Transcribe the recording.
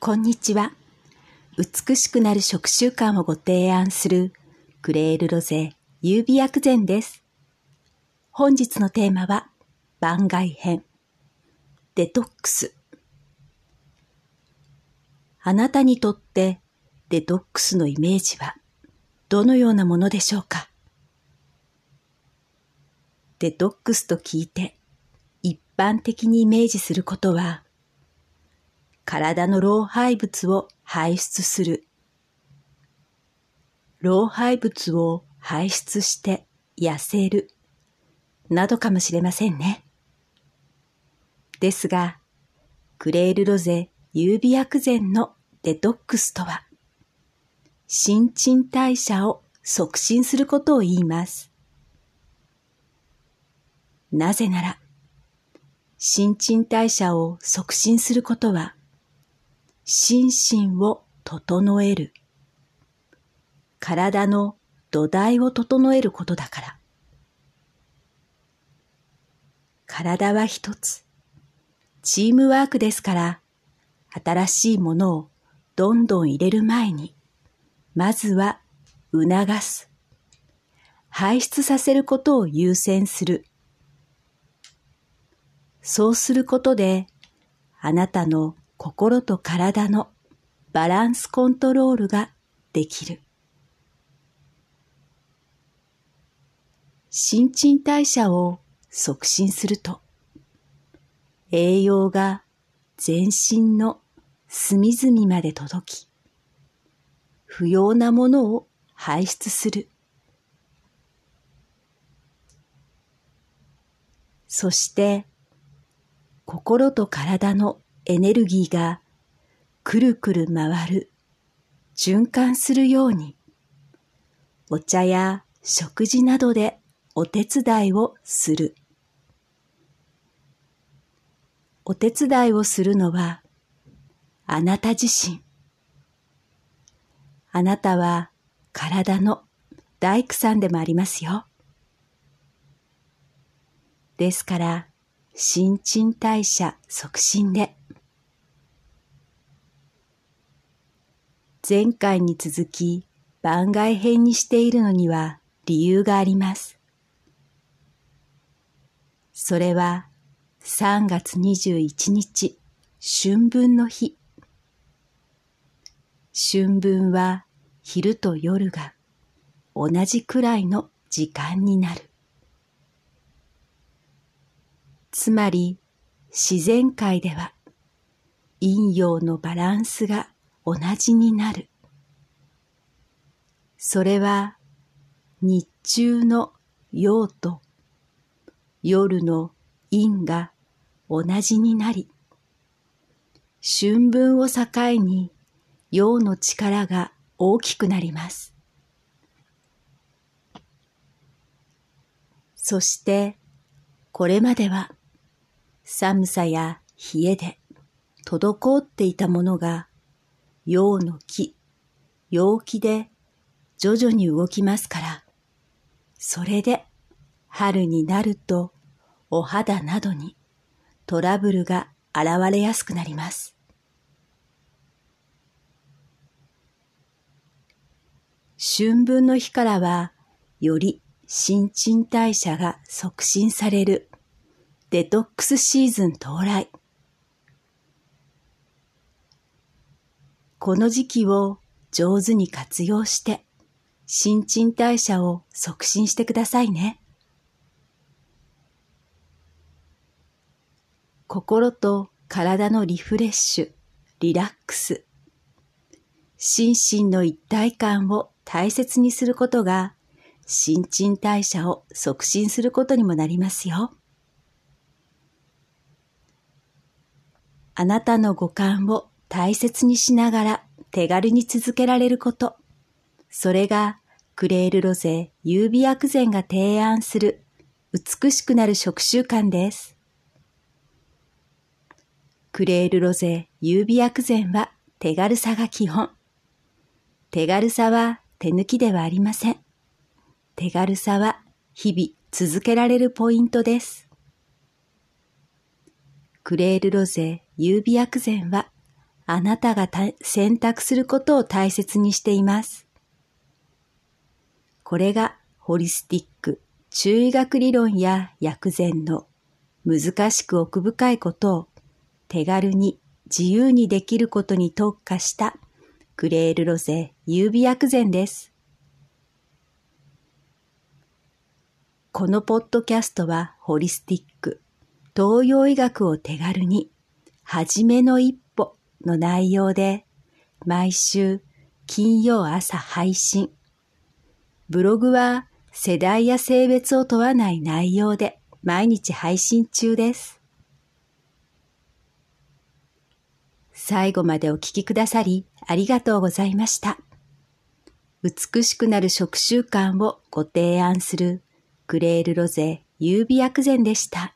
こんにちは。美しくなる食習慣をご提案するクレールロゼ優美薬膳です。本日のテーマは番外編。デトックス。あなたにとってデトックスのイメージはどのようなものでしょうか？デトックスと聞いて一般的にイメージすることは体の老廃物を排出する。老廃物を排出して痩せる。などかもしれませんね。ですが、クレールロゼ優美薬膳のデトックスとは、新陳代謝を促進することを言います。なぜなら、新陳代謝を促進することは、心身を整える。体の土台を整えることだから。体は一つ。チームワークですから、新しいものをどんどん入れる前に、まずは促す。排出させることを優先する。そうすることで、あなたの心と体のバランスコントロールができる。新陳代謝を促進すると、栄養が全身の隅々まで届き、不要なものを排出する。そして、心と体のエネルギーがくるくる回る、循環するように、お茶や食事などでお手伝いをする。お手伝いをするのは、あなた自身。あなたは体の大工さんでもありますよ。ですから、新陳代謝促進で、前回に続き番外編にしているのには理由があります。それは3月21日春分の日。春分は昼と夜が同じくらいの時間になる。つまり自然界では陰陽のバランスが同じになる。それは日中の陽と夜の陰が同じになり、春分を境に陽の力が大きくなります。そしてこれまでは寒さや冷えで滞っていたものが陽の木、陽気で徐々に動きますから、それで春になるとお肌などにトラブルが現れやすくなります。春分の日からはより新陳代謝が促進されるデトックスシーズン到来。この時期を上手に活用して新陳代謝を促進してくださいね。心と体のリフレッシュ、リラックス、心身の一体感を大切にすることが新陳代謝を促進することにもなりますよ。あなたの五感を大切にしながら手軽に続けられること。それがクレールロゼ優美薬膳が提案する美しくなる食習慣です。クレールロゼ優美薬膳は手軽さが基本。手軽さは手抜きではありません。手軽さは日々続けられるポイントです。クレールロゼ優美薬膳はあなたが選択することを大切にしています。これがホリスティック、中医学理論や薬膳の難しく奥深いことを手軽に自由にできることに特化したグレールロゼ優美薬膳です。このポッドキャストはホリスティック、東洋医学を手軽に、はじめの一の内容で、毎週金曜朝配信。ブログは世代や性別を問わない内容で毎日配信中です。最後までお聞きくださりありがとうございました。美しくなる食習慣をご提案するグレールロゼ優美薬膳でした。